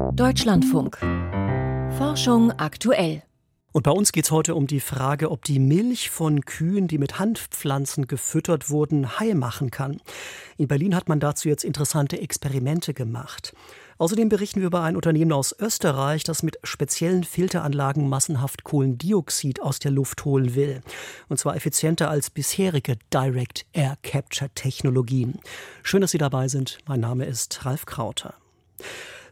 Deutschlandfunk. Forschung aktuell. Und bei uns geht es heute um die Frage, ob die Milch von Kühen, die mit Hanfpflanzen gefüttert wurden, heil machen kann. In Berlin hat man dazu jetzt interessante Experimente gemacht. Außerdem berichten wir über ein Unternehmen aus Österreich, das mit speziellen Filteranlagen massenhaft Kohlendioxid aus der Luft holen will. Und zwar effizienter als bisherige Direct Air Capture Technologien. Schön, dass Sie dabei sind. Mein Name ist Ralf Krauter.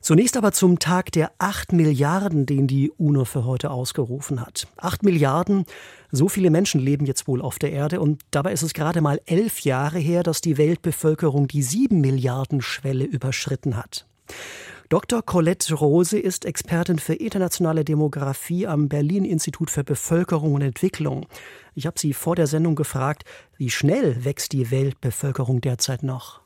Zunächst aber zum Tag der 8 Milliarden, den die UNO für heute ausgerufen hat. 8 Milliarden, so viele Menschen leben jetzt wohl auf der Erde und dabei ist es gerade mal elf Jahre her, dass die Weltbevölkerung die 7 Milliarden Schwelle überschritten hat. Dr. Colette Rose ist Expertin für internationale Demografie am Berlin Institut für Bevölkerung und Entwicklung. Ich habe sie vor der Sendung gefragt, wie schnell wächst die Weltbevölkerung derzeit noch?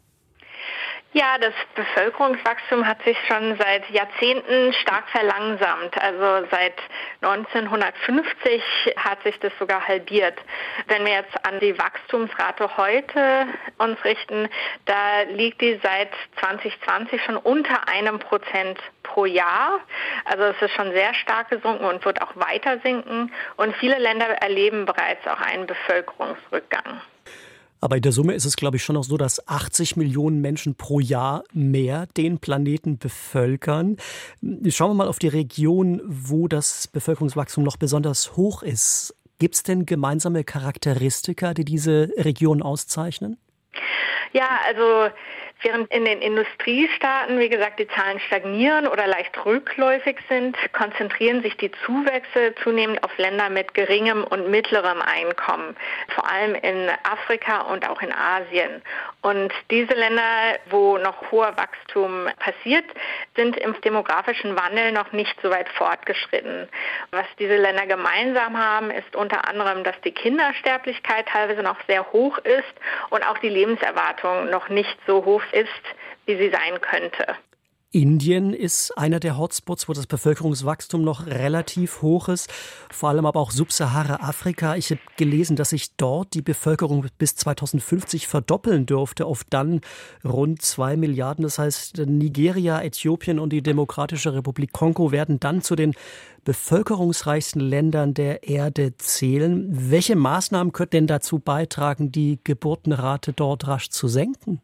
Ja, das Bevölkerungswachstum hat sich schon seit Jahrzehnten stark verlangsamt. Also seit 1950 hat sich das sogar halbiert. Wenn wir jetzt an die Wachstumsrate heute uns richten, da liegt die seit 2020 schon unter einem Prozent pro Jahr. Also es ist schon sehr stark gesunken und wird auch weiter sinken. Und viele Länder erleben bereits auch einen Bevölkerungsrückgang. Aber in der Summe ist es, glaube ich, schon auch so, dass 80 Millionen Menschen pro Jahr mehr den Planeten bevölkern. Schauen wir mal auf die Region, wo das Bevölkerungswachstum noch besonders hoch ist. Gibt es denn gemeinsame Charakteristika, die diese Region auszeichnen? Ja, also Während in den Industriestaaten, wie gesagt, die Zahlen stagnieren oder leicht rückläufig sind, konzentrieren sich die Zuwächse zunehmend auf Länder mit geringem und mittlerem Einkommen, vor allem in Afrika und auch in Asien. Und diese Länder, wo noch hoher Wachstum passiert, sind im demografischen Wandel noch nicht so weit fortgeschritten. Was diese Länder gemeinsam haben, ist unter anderem, dass die Kindersterblichkeit teilweise noch sehr hoch ist und auch die Lebenserwartung noch nicht so hoch ist, wie sie sein könnte. Indien ist einer der Hotspots, wo das Bevölkerungswachstum noch relativ hoch ist, vor allem aber auch Subsahara-Afrika. Ich habe gelesen, dass sich dort die Bevölkerung bis 2050 verdoppeln dürfte auf dann rund zwei Milliarden. Das heißt, Nigeria, Äthiopien und die Demokratische Republik Kongo werden dann zu den bevölkerungsreichsten Ländern der Erde zählen. Welche Maßnahmen könnten denn dazu beitragen, die Geburtenrate dort rasch zu senken?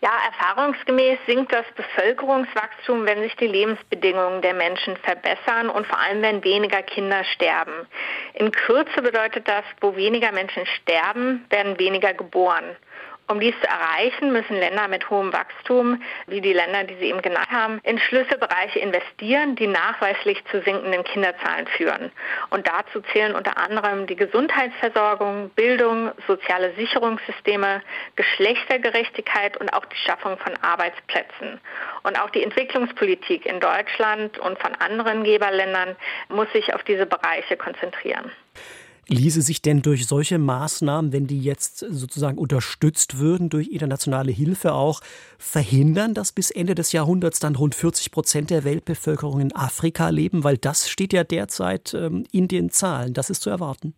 Ja, erfahrungsgemäß sinkt das Bevölkerungswachstum, wenn sich die Lebensbedingungen der Menschen verbessern und vor allem, wenn weniger Kinder sterben. In Kürze bedeutet das, wo weniger Menschen sterben, werden weniger geboren. Um dies zu erreichen, müssen Länder mit hohem Wachstum, wie die Länder, die Sie eben genannt haben, in Schlüsselbereiche investieren, die nachweislich zu sinkenden Kinderzahlen führen. Und dazu zählen unter anderem die Gesundheitsversorgung, Bildung, soziale Sicherungssysteme, Geschlechtergerechtigkeit und auch die Schaffung von Arbeitsplätzen. Und auch die Entwicklungspolitik in Deutschland und von anderen Geberländern muss sich auf diese Bereiche konzentrieren. Ließe sich denn durch solche Maßnahmen, wenn die jetzt sozusagen unterstützt würden durch internationale Hilfe auch, verhindern, dass bis Ende des Jahrhunderts dann rund 40 Prozent der Weltbevölkerung in Afrika leben? Weil das steht ja derzeit ähm, in den Zahlen. Das ist zu erwarten.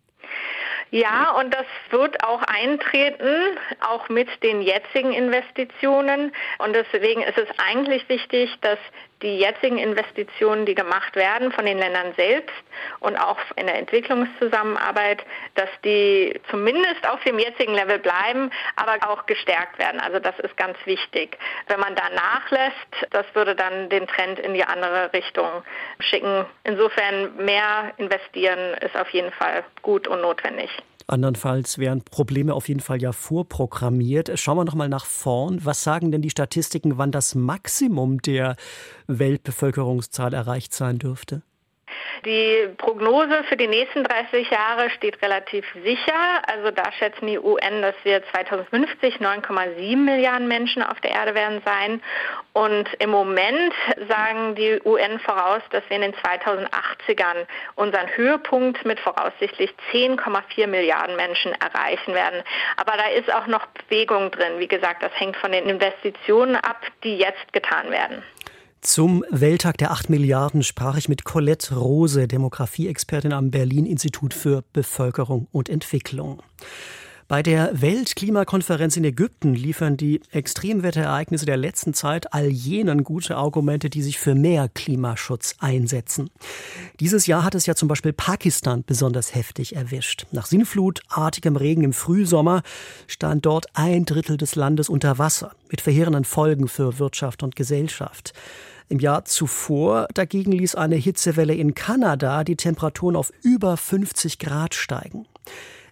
Ja, und das wird auch eintreten, auch mit den jetzigen Investitionen. Und deswegen ist es eigentlich wichtig, dass die jetzigen Investitionen, die gemacht werden von den Ländern selbst und auch in der Entwicklungszusammenarbeit, dass die zumindest auf dem jetzigen Level bleiben, aber auch gestärkt werden. Also das ist ganz wichtig. Wenn man da nachlässt, das würde dann den Trend in die andere Richtung schicken. Insofern mehr investieren ist auf jeden Fall gut und notwendig. Andernfalls wären Probleme auf jeden Fall ja vorprogrammiert. Schauen wir noch mal nach vorn. Was sagen denn die Statistiken, wann das Maximum der Weltbevölkerungszahl erreicht sein dürfte? Die Prognose für die nächsten 30 Jahre steht relativ sicher. Also da schätzen die UN, dass wir 2050 9,7 Milliarden Menschen auf der Erde werden sein. Und im Moment sagen die UN voraus, dass wir in den 2080ern unseren Höhepunkt mit voraussichtlich 10,4 Milliarden Menschen erreichen werden. Aber da ist auch noch Bewegung drin. Wie gesagt, das hängt von den Investitionen ab, die jetzt getan werden. Zum Welttag der 8 Milliarden sprach ich mit Colette Rose, Demografieexpertin am Berlin Institut für Bevölkerung und Entwicklung. Bei der Weltklimakonferenz in Ägypten liefern die Extremwetterereignisse der letzten Zeit all jenen gute Argumente, die sich für mehr Klimaschutz einsetzen. Dieses Jahr hat es ja zum Beispiel Pakistan besonders heftig erwischt. Nach sinnflutartigem Regen im Frühsommer stand dort ein Drittel des Landes unter Wasser, mit verheerenden Folgen für Wirtschaft und Gesellschaft. Im Jahr zuvor dagegen ließ eine Hitzewelle in Kanada die Temperaturen auf über 50 Grad steigen.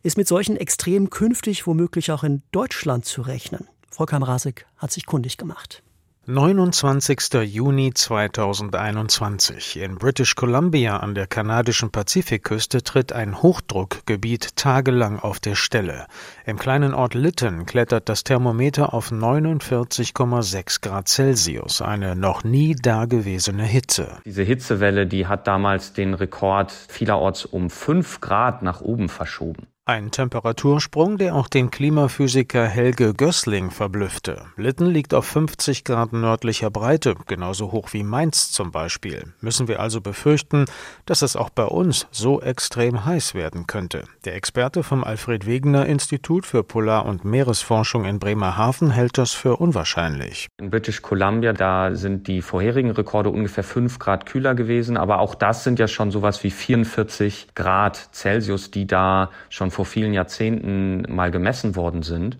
Ist mit solchen Extremen künftig womöglich auch in Deutschland zu rechnen? Volker Mrazek hat sich kundig gemacht. 29. Juni 2021. In British Columbia an der kanadischen Pazifikküste tritt ein Hochdruckgebiet tagelang auf der Stelle. Im kleinen Ort Lytton klettert das Thermometer auf 49,6 Grad Celsius, eine noch nie dagewesene Hitze. Diese Hitzewelle, die hat damals den Rekord vielerorts um 5 Grad nach oben verschoben. Ein Temperatursprung, der auch den Klimaphysiker Helge Gößling verblüffte. Litten liegt auf 50 Grad nördlicher Breite, genauso hoch wie Mainz zum Beispiel. Müssen wir also befürchten, dass es auch bei uns so extrem heiß werden könnte. Der Experte vom Alfred Wegener Institut für Polar- und Meeresforschung in Bremerhaven hält das für unwahrscheinlich. In British Columbia, da sind die vorherigen Rekorde ungefähr 5 Grad kühler gewesen, aber auch das sind ja schon sowas wie 44 Grad Celsius, die da schon vor vielen Jahrzehnten mal gemessen worden sind.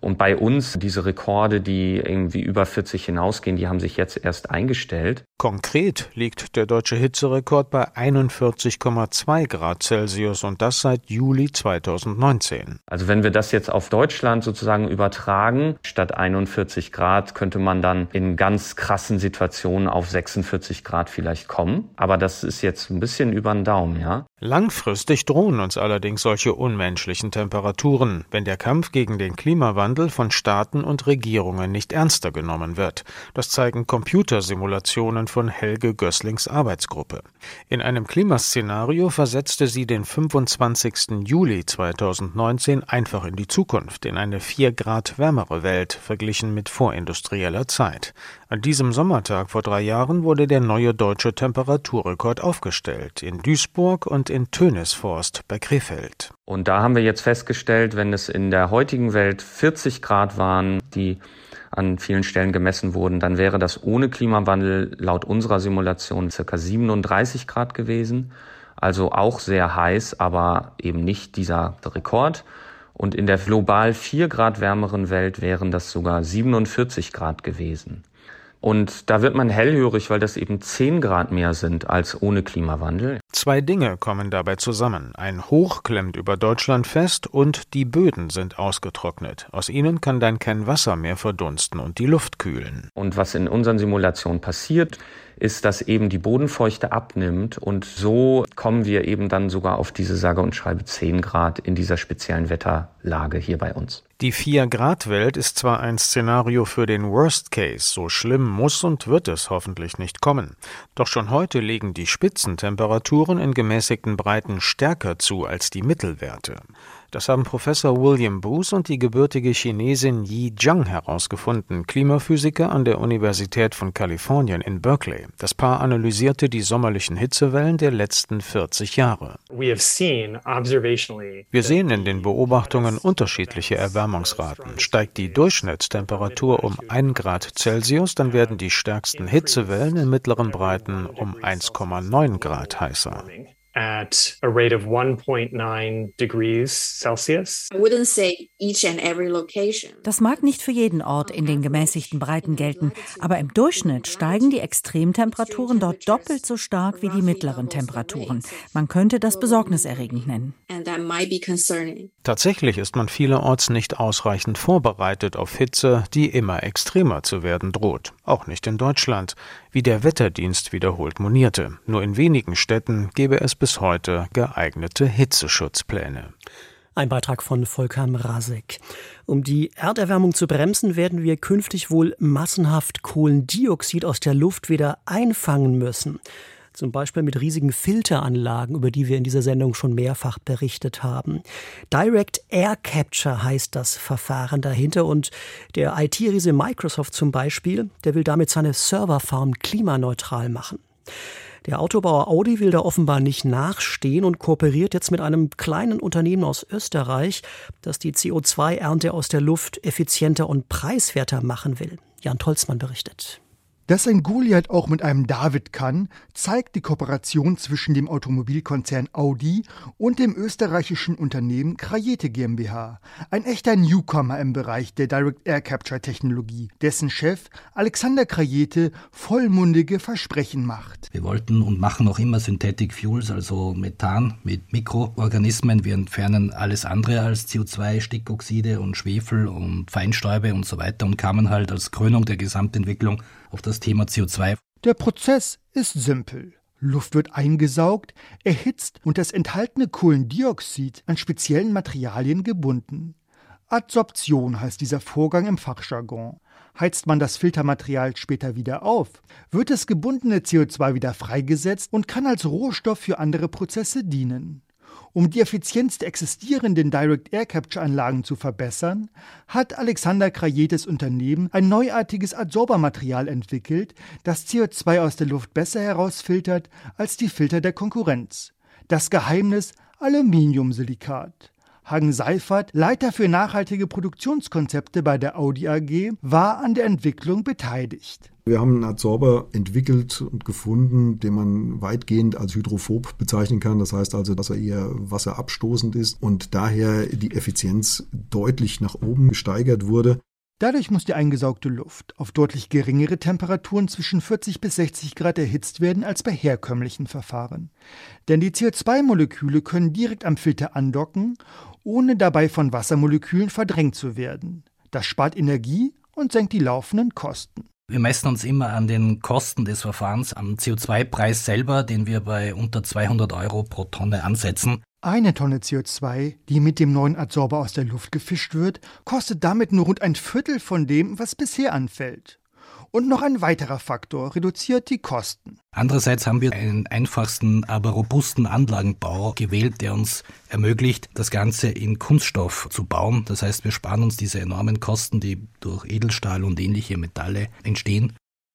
Und bei uns diese Rekorde, die irgendwie über 40 hinausgehen, die haben sich jetzt erst eingestellt. Konkret liegt der deutsche Hitzerekord bei 41,2 Grad Celsius und das seit Juli 2019. Also wenn wir das jetzt auf Deutschland sozusagen übertragen, statt 41 Grad könnte man dann in ganz krassen Situationen auf 46 Grad vielleicht kommen. Aber das ist jetzt ein bisschen über den Daumen, ja. Langfristig drohen uns allerdings solche unmenschlichen Temperaturen, wenn der Kampf gegen den Klimawandel von Staaten und Regierungen nicht ernster genommen wird. Das zeigen Computersimulationen von Helge Gösslings Arbeitsgruppe. In einem Klimaszenario versetzte sie den 25. Juli 2019 einfach in die Zukunft, in eine vier Grad wärmere Welt, verglichen mit vorindustrieller Zeit. An diesem Sommertag vor drei Jahren wurde der neue deutsche Temperaturrekord aufgestellt, in Duisburg und in Tönisforst bei Krefeld. Und da haben wir jetzt festgestellt, wenn es in der heutigen Welt 40 Grad waren, die an vielen Stellen gemessen wurden, dann wäre das ohne Klimawandel laut unserer Simulation circa 37 Grad gewesen. Also auch sehr heiß, aber eben nicht dieser Rekord. Und in der global vier Grad wärmeren Welt wären das sogar 47 Grad gewesen. Und da wird man hellhörig, weil das eben 10 Grad mehr sind als ohne Klimawandel. Zwei Dinge kommen dabei zusammen. Ein Hoch klemmt über Deutschland fest und die Böden sind ausgetrocknet. Aus ihnen kann dann kein Wasser mehr verdunsten und die Luft kühlen. Und was in unseren Simulationen passiert, ist, dass eben die Bodenfeuchte abnimmt und so kommen wir eben dann sogar auf diese sage und schreibe 10 Grad in dieser speziellen Wetterlage hier bei uns. Die 4-Grad-Welt ist zwar ein Szenario für den Worst Case, so schlimm muss und wird es hoffentlich nicht kommen. Doch schon heute legen die Spitzentemperaturen in gemäßigten Breiten stärker zu als die Mittelwerte. Das haben Professor William Booth und die gebürtige Chinesin Yi Zhang herausgefunden, Klimaphysiker an der Universität von Kalifornien in Berkeley. Das Paar analysierte die sommerlichen Hitzewellen der letzten 40 Jahre. Wir sehen in den Beobachtungen unterschiedliche Erwärmungsraten. Steigt die Durchschnittstemperatur um 1 Grad Celsius, dann werden die stärksten Hitzewellen in mittleren Breiten um 1,9 Grad heißer at a rate of 1.9 degrees Celsius. I wouldn't say each and every location. Das mag nicht für jeden Ort in den gemäßigten Breiten gelten, aber im Durchschnitt steigen die Extremtemperaturen dort doppelt so stark wie die mittleren Temperaturen. Man könnte das besorgniserregend nennen. Tatsächlich ist man vielerorts nicht ausreichend vorbereitet auf Hitze, die immer extremer zu werden droht. Auch nicht in Deutschland, wie der Wetterdienst wiederholt monierte. Nur in wenigen Städten gäbe es bis heute geeignete Hitzeschutzpläne. Ein Beitrag von Volker Mrazek. Um die Erderwärmung zu bremsen, werden wir künftig wohl massenhaft Kohlendioxid aus der Luft wieder einfangen müssen. Zum Beispiel mit riesigen Filteranlagen, über die wir in dieser Sendung schon mehrfach berichtet haben. Direct Air Capture heißt das Verfahren dahinter und der IT-Riese Microsoft zum Beispiel, der will damit seine Serverfarm klimaneutral machen. Der Autobauer Audi will da offenbar nicht nachstehen und kooperiert jetzt mit einem kleinen Unternehmen aus Österreich, das die CO2-Ernte aus der Luft effizienter und preiswerter machen will. Jan Tolzmann berichtet. Dass ein Goliath auch mit einem David kann, zeigt die Kooperation zwischen dem Automobilkonzern Audi und dem österreichischen Unternehmen Krajete GmbH, ein echter Newcomer im Bereich der Direct Air Capture Technologie, dessen Chef Alexander Krajete vollmundige Versprechen macht. Wir wollten und machen auch immer Synthetic Fuels, also Methan mit Mikroorganismen. Wir entfernen alles andere als CO2, Stickoxide und Schwefel und Feinstäube und so weiter und kamen halt als Krönung der Gesamtentwicklung auf das Thema CO2. Der Prozess ist simpel. Luft wird eingesaugt, erhitzt und das enthaltene Kohlendioxid an speziellen Materialien gebunden. Adsorption heißt dieser Vorgang im Fachjargon. Heizt man das Filtermaterial später wieder auf, wird das gebundene CO2 wieder freigesetzt und kann als Rohstoff für andere Prozesse dienen. Um die Effizienz der existierenden Direct Air Capture Anlagen zu verbessern, hat Alexander Krajetes Unternehmen ein neuartiges Adsorbermaterial entwickelt, das CO2 aus der Luft besser herausfiltert als die Filter der Konkurrenz. Das Geheimnis Aluminiumsilikat. Hagen Seifert, Leiter für nachhaltige Produktionskonzepte bei der Audi AG, war an der Entwicklung beteiligt. Wir haben einen Adsorber entwickelt und gefunden, den man weitgehend als hydrophob bezeichnen kann. Das heißt also, dass er eher wasserabstoßend ist und daher die Effizienz deutlich nach oben gesteigert wurde. Dadurch muss die eingesaugte Luft auf deutlich geringere Temperaturen zwischen 40 bis 60 Grad erhitzt werden als bei herkömmlichen Verfahren. Denn die CO2-Moleküle können direkt am Filter andocken, ohne dabei von Wassermolekülen verdrängt zu werden. Das spart Energie und senkt die laufenden Kosten. Wir messen uns immer an den Kosten des Verfahrens, am CO2-Preis selber, den wir bei unter 200 Euro pro Tonne ansetzen. Eine Tonne CO2, die mit dem neuen Adsorber aus der Luft gefischt wird, kostet damit nur rund ein Viertel von dem, was bisher anfällt. Und noch ein weiterer Faktor reduziert die Kosten. Andererseits haben wir einen einfachsten, aber robusten Anlagenbau gewählt, der uns ermöglicht, das Ganze in Kunststoff zu bauen. Das heißt, wir sparen uns diese enormen Kosten, die durch Edelstahl und ähnliche Metalle entstehen.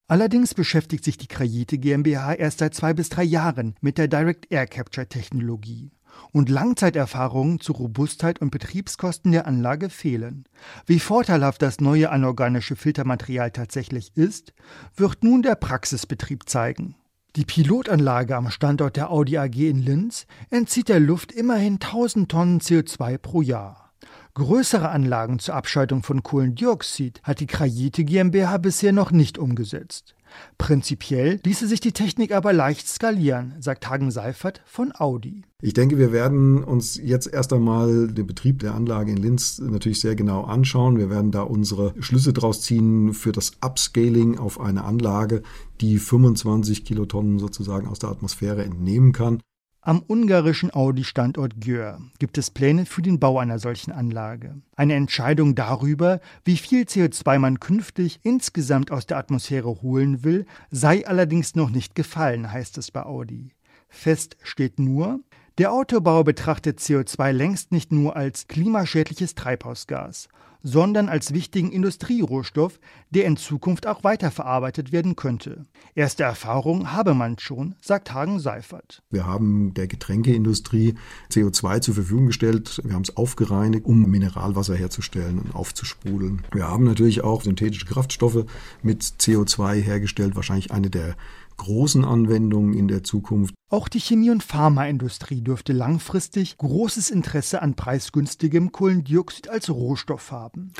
Allerdings beschäftigt sich die Krajite GmbH erst seit zwei bis drei Jahren mit der Direct Air Capture Technologie und Langzeiterfahrungen zu Robustheit und Betriebskosten der Anlage fehlen. Wie vorteilhaft das neue anorganische Filtermaterial tatsächlich ist, wird nun der Praxisbetrieb zeigen. Die Pilotanlage am Standort der Audi AG in Linz entzieht der Luft immerhin 1000 Tonnen CO2 pro Jahr. Größere Anlagen zur Abscheidung von Kohlendioxid hat die Krajite GmbH bisher noch nicht umgesetzt. Prinzipiell ließe sich die Technik aber leicht skalieren, sagt Hagen Seifert von Audi. Ich denke, wir werden uns jetzt erst einmal den Betrieb der Anlage in Linz natürlich sehr genau anschauen. Wir werden da unsere Schlüsse draus ziehen für das Upscaling auf eine Anlage, die 25 Kilotonnen sozusagen aus der Atmosphäre entnehmen kann. Am ungarischen Audi-Standort Győr gibt es Pläne für den Bau einer solchen Anlage. Eine Entscheidung darüber, wie viel CO2 man künftig insgesamt aus der Atmosphäre holen will, sei allerdings noch nicht gefallen, heißt es bei Audi. Fest steht nur, der Autobau betrachtet CO2 längst nicht nur als klimaschädliches Treibhausgas, sondern als wichtigen Industrierohstoff, der in Zukunft auch weiterverarbeitet werden könnte. Erste Erfahrung habe man schon, sagt Hagen Seifert. Wir haben der Getränkeindustrie CO2 zur Verfügung gestellt. Wir haben es aufgereinigt, um Mineralwasser herzustellen und aufzusprudeln. Wir haben natürlich auch synthetische Kraftstoffe mit CO2 hergestellt, wahrscheinlich eine der großen Anwendungen in der Zukunft. Auch die Chemie- und Pharmaindustrie dürfte langfristig großes Interesse an preisgünstigem Kohlendioxid als Rohstoff haben.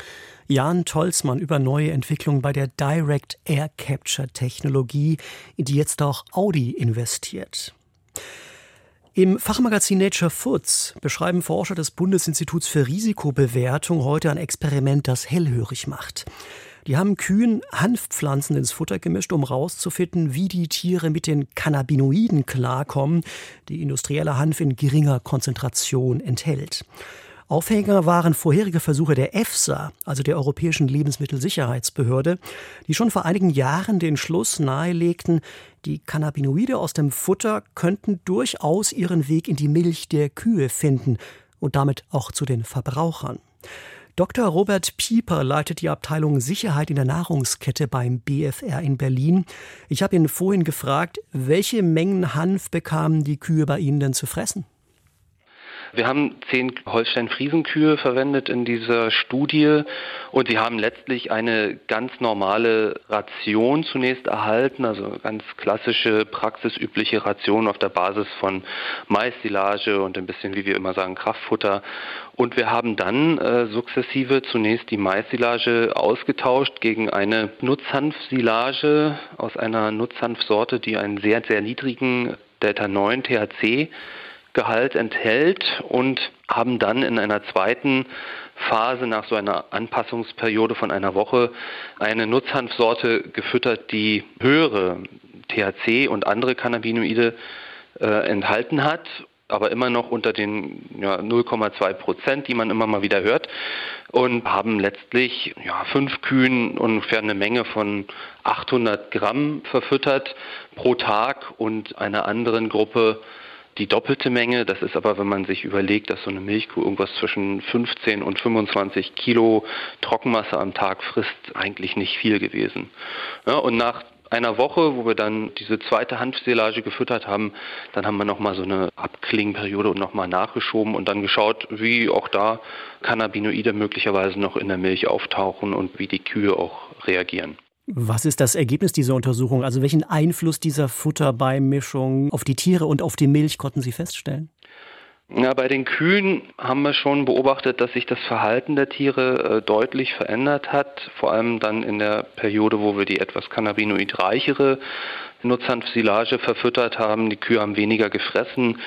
Jan Tolzmann über neue Entwicklungen bei der Direct Air Capture Technologie, in die jetzt auch Audi investiert. Im Fachmagazin Nature Foods beschreiben Forscher des Bundesinstituts für Risikobewertung heute ein Experiment, das hellhörig macht. Die haben Kühen Hanfpflanzen ins Futter gemischt, um rauszufinden, wie die Tiere mit den Cannabinoiden klarkommen, die industrieller Hanf in geringer Konzentration enthält. Aufhänger waren vorherige Versuche der EFSA, also der Europäischen Lebensmittelsicherheitsbehörde, die schon vor einigen Jahren den Schluss nahelegten, die Cannabinoide aus dem Futter könnten durchaus ihren Weg in die Milch der Kühe finden und damit auch zu den Verbrauchern. Dr. Robert Pieper leitet die Abteilung Sicherheit in der Nahrungskette beim BFR in Berlin. Ich habe ihn vorhin gefragt, welche Mengen Hanf bekamen die Kühe bei Ihnen denn zu fressen? Wir haben zehn Holstein-Friesen-Kühe verwendet in dieser Studie und sie haben letztlich eine ganz normale Ration zunächst erhalten, also ganz klassische, praxisübliche Ration auf der Basis von Mais-Silage und ein bisschen, wie wir immer sagen, Kraftfutter. Und wir haben dann äh, sukzessive zunächst die Mais-Silage ausgetauscht gegen eine Nutzhanfsilage aus einer Nutzhanfsorte, die einen sehr, sehr niedrigen Delta 9 THC Gehalt enthält und haben dann in einer zweiten Phase nach so einer Anpassungsperiode von einer Woche eine Nutzhanfsorte gefüttert, die höhere THC und andere Cannabinoide äh, enthalten hat, aber immer noch unter den ja, 0,2 Prozent, die man immer mal wieder hört, und haben letztlich ja, fünf Kühen ungefähr eine Menge von 800 Gramm verfüttert pro Tag und einer anderen Gruppe die doppelte Menge. Das ist aber, wenn man sich überlegt, dass so eine Milchkuh irgendwas zwischen 15 und 25 Kilo Trockenmasse am Tag frisst, eigentlich nicht viel gewesen. Ja, und nach einer Woche, wo wir dann diese zweite Hanfsilage gefüttert haben, dann haben wir nochmal so eine Abklingenperiode und nochmal nachgeschoben und dann geschaut, wie auch da Cannabinoide möglicherweise noch in der Milch auftauchen und wie die Kühe auch reagieren. Was ist das Ergebnis dieser Untersuchung? Also welchen Einfluss dieser Futterbeimischung auf die Tiere und auf die Milch konnten Sie feststellen? Ja, bei den Kühen haben wir schon beobachtet, dass sich das Verhalten der Tiere äh, deutlich verändert hat, vor allem dann in der Periode, wo wir die etwas cannabinoidreichere Nutzhanfsilage verfüttert haben. Die Kühe haben weniger gefressen,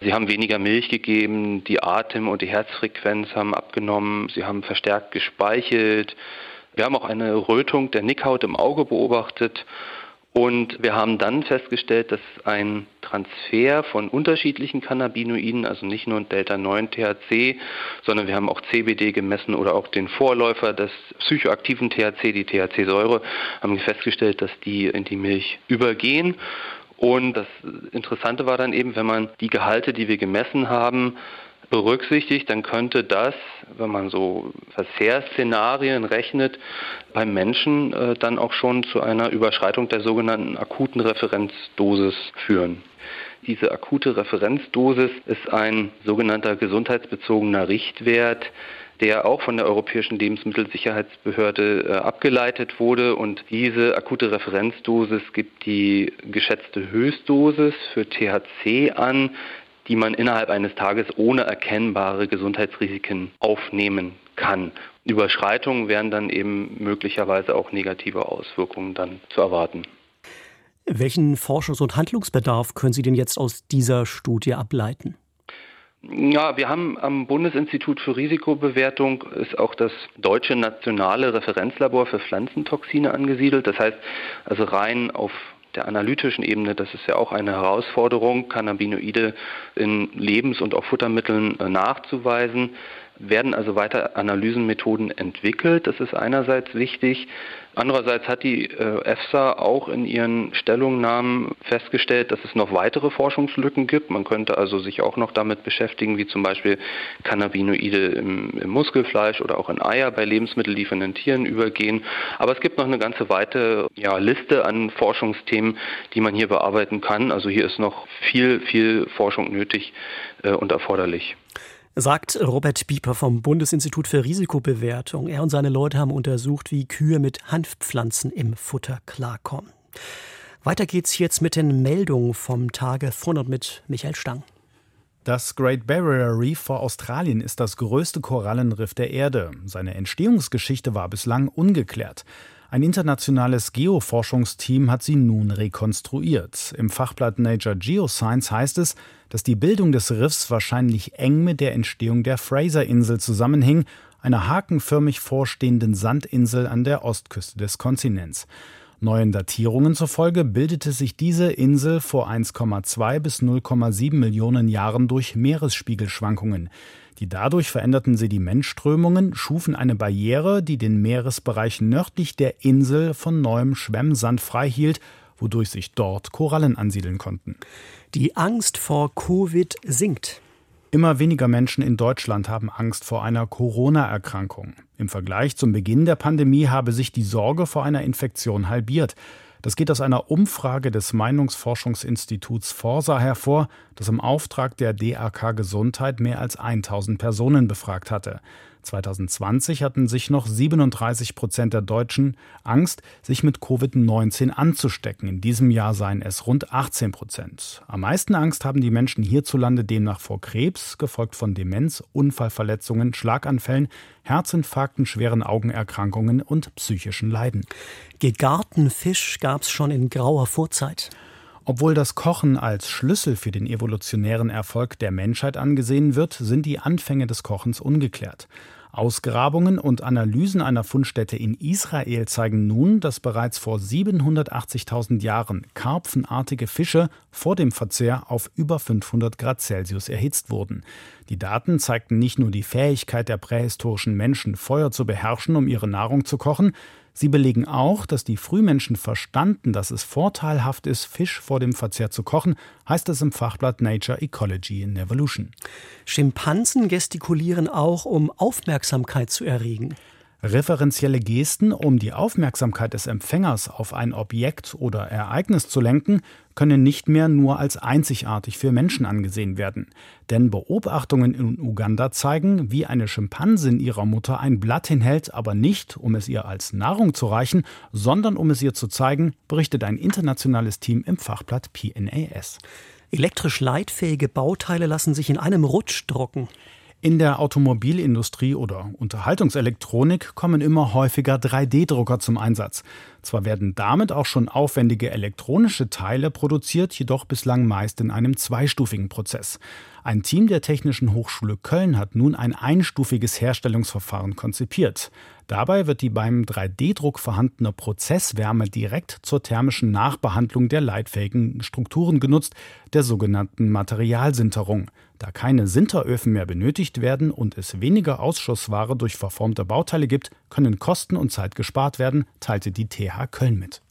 sie haben weniger Milch gegeben, die Atem- und die Herzfrequenz haben abgenommen, sie haben verstärkt gespeichelt, wir haben auch eine Rötung der Nickhaut im Auge beobachtet und wir haben dann festgestellt, dass ein Transfer von unterschiedlichen Cannabinoiden, also nicht nur Delta-9 THC, sondern wir haben auch CBD gemessen oder auch den Vorläufer des psychoaktiven THC, die THC-Säure, haben festgestellt, dass die in die Milch übergehen. Und das Interessante war dann eben, wenn man die Gehalte, die wir gemessen haben, berücksichtigt, dann könnte das, wenn man so Verzehrsszenarien rechnet, beim Menschen äh, dann auch schon zu einer Überschreitung der sogenannten akuten Referenzdosis führen. Diese akute Referenzdosis ist ein sogenannter gesundheitsbezogener Richtwert, der auch von der Europäischen Lebensmittelsicherheitsbehörde äh, abgeleitet wurde. Und diese akute Referenzdosis gibt die geschätzte Höchstdosis für THC an, die man innerhalb eines Tages ohne erkennbare Gesundheitsrisiken aufnehmen kann. Überschreitungen wären dann eben möglicherweise auch negative Auswirkungen dann zu erwarten. Welchen Forschungs- und Handlungsbedarf können Sie denn jetzt aus dieser Studie ableiten? Ja, wir haben am Bundesinstitut für Risikobewertung ist auch das deutsche nationale Referenzlabor für Pflanzentoxine angesiedelt. Das heißt, also rein auf der analytischen Ebene, das ist ja auch eine Herausforderung, Cannabinoide in Lebens- und auch Futtermitteln äh, nachzuweisen werden also weiter Analysenmethoden entwickelt. Das ist einerseits wichtig. Andererseits hat die äh, EFSA auch in ihren Stellungnahmen festgestellt, dass es noch weitere Forschungslücken gibt. Man könnte also sich auch noch damit beschäftigen, wie zum Beispiel Cannabinoide im, im Muskelfleisch oder auch in Eier bei lebensmittelliefernden Tieren übergehen. Aber es gibt noch eine ganze weite ja, Liste an Forschungsthemen, die man hier bearbeiten kann. Also hier ist noch viel, viel Forschung nötig äh, und erforderlich sagt Robert Bieper vom Bundesinstitut für Risikobewertung. Er und seine Leute haben untersucht, wie Kühe mit Hanfpflanzen im Futter klarkommen. Weiter geht's jetzt mit den Meldungen vom Tage von und mit Michael Stang. Das Great Barrier Reef vor Australien ist das größte Korallenriff der Erde. Seine Entstehungsgeschichte war bislang ungeklärt. Ein internationales Geoforschungsteam hat sie nun rekonstruiert. Im Fachblatt Nature Geoscience heißt es, dass die Bildung des Riffs wahrscheinlich eng mit der Entstehung der Fraser-Insel zusammenhing, einer hakenförmig vorstehenden Sandinsel an der Ostküste des Kontinents. Neuen Datierungen zufolge bildete sich diese Insel vor 1,2 bis 0,7 Millionen Jahren durch Meeresspiegelschwankungen. Die dadurch veränderten Sedimentströmungen schufen eine Barriere, die den Meeresbereich nördlich der Insel von neuem Schwemmsand freihielt, wodurch sich dort Korallen ansiedeln konnten. Die Angst vor Covid sinkt. Immer weniger Menschen in Deutschland haben Angst vor einer Corona-Erkrankung. Im Vergleich zum Beginn der Pandemie habe sich die Sorge vor einer Infektion halbiert. Das geht aus einer Umfrage des Meinungsforschungsinstituts Forsa hervor, das im Auftrag der DAK Gesundheit mehr als 1000 Personen befragt hatte. 2020 hatten sich noch 37 Prozent der Deutschen Angst, sich mit Covid-19 anzustecken. In diesem Jahr seien es rund 18 Prozent. Am meisten Angst haben die Menschen hierzulande demnach vor Krebs, gefolgt von Demenz, Unfallverletzungen, Schlaganfällen, Herzinfarkten, schweren Augenerkrankungen und psychischen Leiden. Gegarten Fisch gab es schon in grauer Vorzeit. Obwohl das Kochen als Schlüssel für den evolutionären Erfolg der Menschheit angesehen wird, sind die Anfänge des Kochens ungeklärt. Ausgrabungen und Analysen einer Fundstätte in Israel zeigen nun, dass bereits vor 780.000 Jahren karpfenartige Fische vor dem Verzehr auf über 500 Grad Celsius erhitzt wurden. Die Daten zeigten nicht nur die Fähigkeit der prähistorischen Menschen, Feuer zu beherrschen, um ihre Nahrung zu kochen, Sie belegen auch, dass die Frühmenschen verstanden, dass es vorteilhaft ist, Fisch vor dem Verzehr zu kochen, heißt es im Fachblatt Nature Ecology in Evolution. Schimpansen gestikulieren auch, um Aufmerksamkeit zu erregen. Referenzielle Gesten, um die Aufmerksamkeit des Empfängers auf ein Objekt oder Ereignis zu lenken, können nicht mehr nur als einzigartig für Menschen angesehen werden. Denn Beobachtungen in Uganda zeigen, wie eine Schimpansin ihrer Mutter ein Blatt hinhält, aber nicht, um es ihr als Nahrung zu reichen, sondern um es ihr zu zeigen, berichtet ein internationales Team im Fachblatt PNAS. Elektrisch leitfähige Bauteile lassen sich in einem Rutsch drucken. In der Automobilindustrie oder Unterhaltungselektronik kommen immer häufiger 3D-Drucker zum Einsatz. Zwar werden damit auch schon aufwendige elektronische Teile produziert, jedoch bislang meist in einem zweistufigen Prozess. Ein Team der Technischen Hochschule Köln hat nun ein einstufiges Herstellungsverfahren konzipiert. Dabei wird die beim 3D-Druck vorhandene Prozesswärme direkt zur thermischen Nachbehandlung der leitfähigen Strukturen genutzt, der sogenannten Materialsinterung. Da keine Sinteröfen mehr benötigt werden und es weniger Ausschussware durch verformte Bauteile gibt, können Kosten und Zeit gespart werden, teilte die TH Köln mit.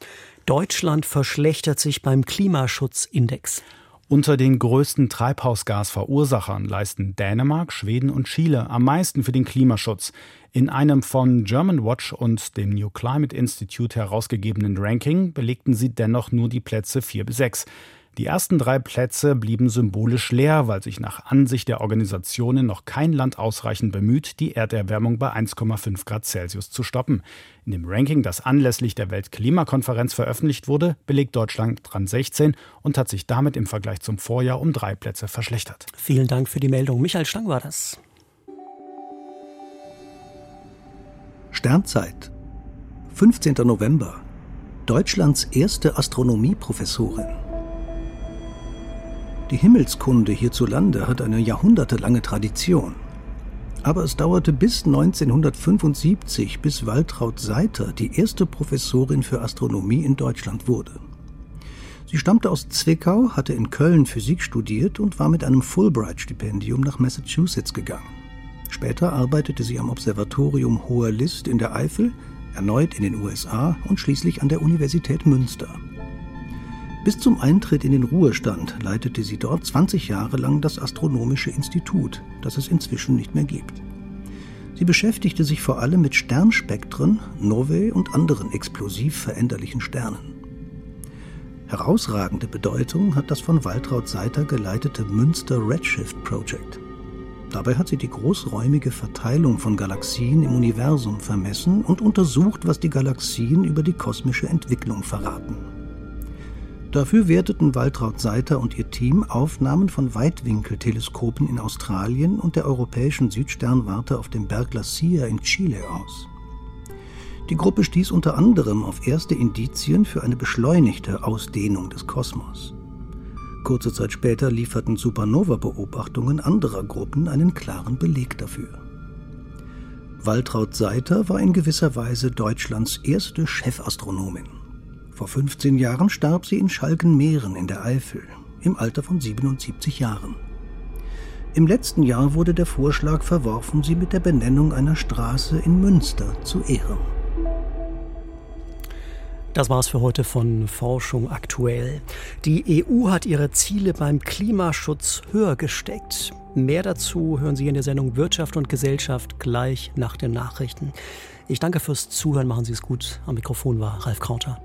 Deutschland verschlechtert sich beim Klimaschutzindex. Unter den größten Treibhausgasverursachern leisten Dänemark, Schweden und Chile am meisten für den Klimaschutz. In einem von German Watch und dem New Climate Institute herausgegebenen Ranking belegten sie dennoch nur die Plätze 4 bis 6. Die ersten drei Plätze blieben symbolisch leer, weil sich nach Ansicht der Organisationen noch kein Land ausreichend bemüht, die Erderwärmung bei 1,5 Grad Celsius zu stoppen. In dem Ranking, das anlässlich der Weltklimakonferenz veröffentlicht wurde, belegt Deutschland dran 16 und hat sich damit im Vergleich zum Vorjahr um drei Plätze verschlechtert. Vielen Dank für die Meldung. Michael Stang war das. Sternzeit. 15. November. Deutschlands erste Astronomieprofessorin. Die Himmelskunde hierzulande hat eine jahrhundertelange Tradition. Aber es dauerte bis 1975, bis Waltraud Seiter die erste Professorin für Astronomie in Deutschland wurde. Sie stammte aus Zwickau, hatte in Köln Physik studiert und war mit einem Fulbright-Stipendium nach Massachusetts gegangen. Später arbeitete sie am Observatorium Hoher List in der Eifel, erneut in den USA und schließlich an der Universität Münster. Bis zum Eintritt in den Ruhestand leitete sie dort 20 Jahre lang das Astronomische Institut, das es inzwischen nicht mehr gibt. Sie beschäftigte sich vor allem mit Sternspektren, Novae und anderen explosiv veränderlichen Sternen. Herausragende Bedeutung hat das von Waltraud Seiter geleitete Münster Redshift Project. Dabei hat sie die großräumige Verteilung von Galaxien im Universum vermessen und untersucht, was die Galaxien über die kosmische Entwicklung verraten. Dafür werteten Waltraud Seiter und ihr Team Aufnahmen von Weitwinkelteleskopen in Australien und der europäischen Südsternwarte auf dem Berg La Silla in Chile aus. Die Gruppe stieß unter anderem auf erste Indizien für eine beschleunigte Ausdehnung des Kosmos. Kurze Zeit später lieferten Supernova-Beobachtungen anderer Gruppen einen klaren Beleg dafür. Waltraud Seiter war in gewisser Weise Deutschlands erste Chefastronomin. Vor 15 Jahren starb sie in Schalkenmeeren in der Eifel, im Alter von 77 Jahren. Im letzten Jahr wurde der Vorschlag verworfen, sie mit der Benennung einer Straße in Münster zu ehren. Das war's für heute von Forschung aktuell. Die EU hat ihre Ziele beim Klimaschutz höher gesteckt. Mehr dazu hören Sie in der Sendung Wirtschaft und Gesellschaft gleich nach den Nachrichten. Ich danke fürs Zuhören, machen Sie es gut. Am Mikrofon war Ralf Krauter.